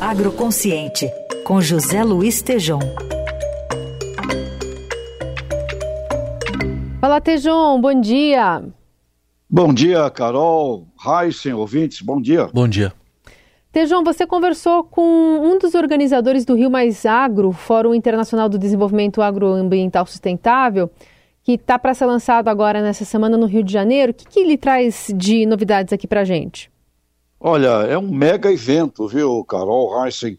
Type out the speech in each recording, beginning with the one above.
Agroconsciente, com José Luiz Tejom. Fala, Tejom, bom dia. Bom dia, Carol, Heisen, ouvintes, bom dia. Bom dia. Tejão, você conversou com um dos organizadores do Rio Mais Agro, Fórum Internacional do Desenvolvimento Agroambiental Sustentável, que está para ser lançado agora nessa semana no Rio de Janeiro. O que, que ele traz de novidades aqui para a gente? Olha, é um mega evento, viu, Carol Heisen?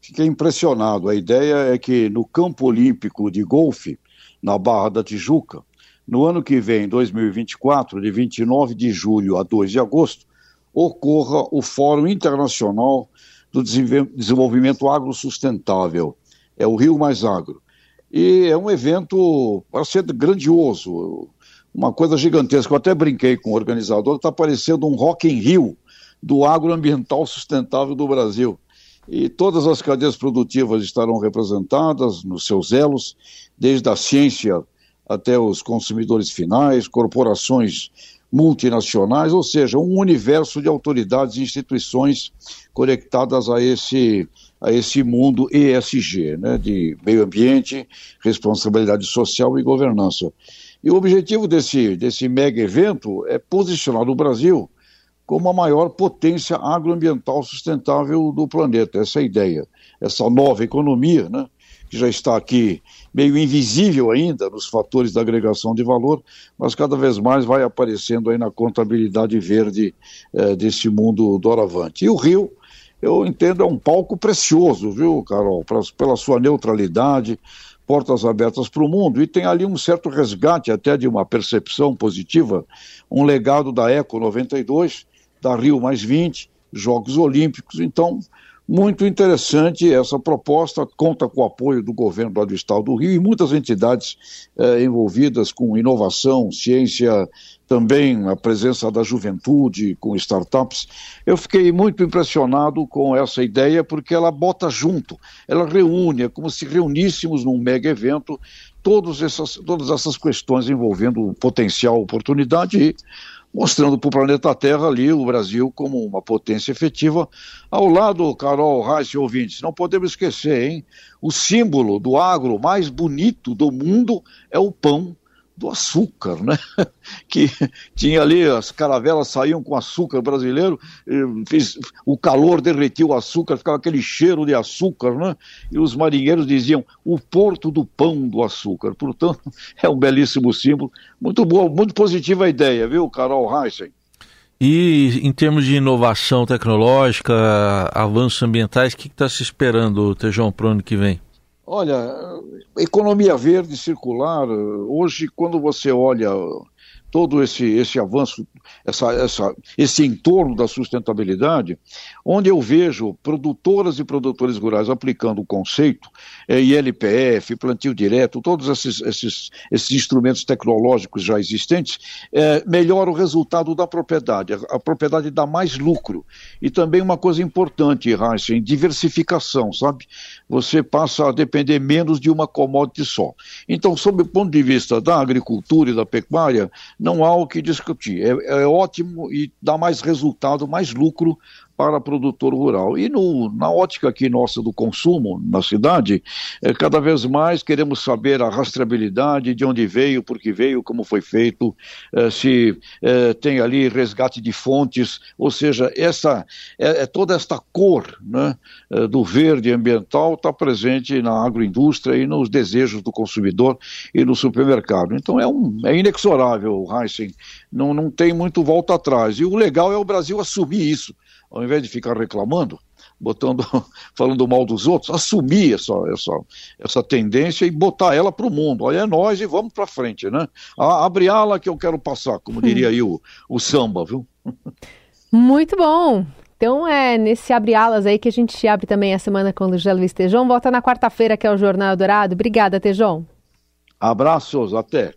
Fiquei impressionado. A ideia é que no campo olímpico de golfe, na Barra da Tijuca, no ano que vem, 2024, de 29 de julho a 2 de agosto, ocorra o Fórum Internacional do Desenvolvimento Agro-Sustentável. É o Rio Mais Agro. E é um evento para ser grandioso, uma coisa gigantesca. Eu até brinquei com o organizador, está parecendo um Rock in Rio do agroambiental sustentável do Brasil. E todas as cadeias produtivas estarão representadas nos seus elos, desde a ciência até os consumidores finais, corporações multinacionais, ou seja, um universo de autoridades e instituições conectadas a esse, a esse mundo ESG, né, de meio ambiente, responsabilidade social e governança. E o objetivo desse, desse mega evento é posicionar o Brasil como a maior potência agroambiental sustentável do planeta. Essa é a ideia. Essa nova economia, né, que já está aqui meio invisível ainda nos fatores da agregação de valor, mas cada vez mais vai aparecendo aí na contabilidade verde eh, desse mundo doravante. E o Rio, eu entendo, é um palco precioso, viu, Carol, pra, pela sua neutralidade, portas abertas para o mundo, e tem ali um certo resgate até de uma percepção positiva, um legado da Eco 92, da Rio mais 20, Jogos Olímpicos, então muito interessante essa proposta, conta com o apoio do governo do Estado do Rio e muitas entidades eh, envolvidas com inovação, ciência, também a presença da juventude com startups. Eu fiquei muito impressionado com essa ideia porque ela bota junto, ela reúne, é como se reuníssemos num mega evento todas essas, todas essas questões envolvendo potencial oportunidade e mostrando para o planeta Terra ali o Brasil como uma potência efetiva. Ao lado, Carol, Reis e ouvintes, não podemos esquecer, hein? O símbolo do agro mais bonito do mundo é o pão do açúcar, né? Que tinha ali, as caravelas saíam com açúcar brasileiro, o calor derretiu o açúcar, ficava aquele cheiro de açúcar, né? E os marinheiros diziam o porto do pão do açúcar. Portanto, é um belíssimo símbolo. Muito boa, muito positiva a ideia, viu, Carol Heisen? E em termos de inovação tecnológica, avanços ambientais, o que está se esperando, Tejão, para o ano que vem? Olha, economia verde circular, hoje, quando você olha todo esse, esse avanço, essa, essa, esse entorno da sustentabilidade, onde eu vejo produtoras e produtores rurais aplicando o conceito, é, ILPF, plantio direto, todos esses, esses, esses instrumentos tecnológicos já existentes, é, melhora o resultado da propriedade. A, a, propriedade dá mais lucro. E também uma coisa importante, Heisen, diversificação, sabe? Você passa a depender menos de uma commodity só. Então, sob o ponto de vista da agricultura e da pecuária, não há o que discutir. É, é ótimo e dá mais resultado, mais lucro para produtor rural. E no, na ótica aqui nossa do consumo na cidade, é, cada vez mais queremos saber a rastreabilidade, de onde veio, por que veio, como foi feito, é, se é, tem ali resgate de fontes, ou seja, essa, é, é toda esta cor né, do verde ambiental está presente na agroindústria e nos desejos do consumidor e no supermercado. Então é, um, é inexorável, Heisen, não, não tem muito volta atrás. E o legal é o Brasil assumir isso ao invés de ficar reclamando, botando, falando mal dos outros, assumir essa, essa, essa tendência e botar ela para o mundo. Olha, é nós e vamos para frente, né? abre ala que eu quero passar, como diria aí o, o samba, viu? Muito bom. Então é nesse abre alas aí que a gente abre também a semana com o José Luiz Tejon. Volta na quarta-feira, que é o Jornal Dourado. Obrigada, Tejon. Abraços, até.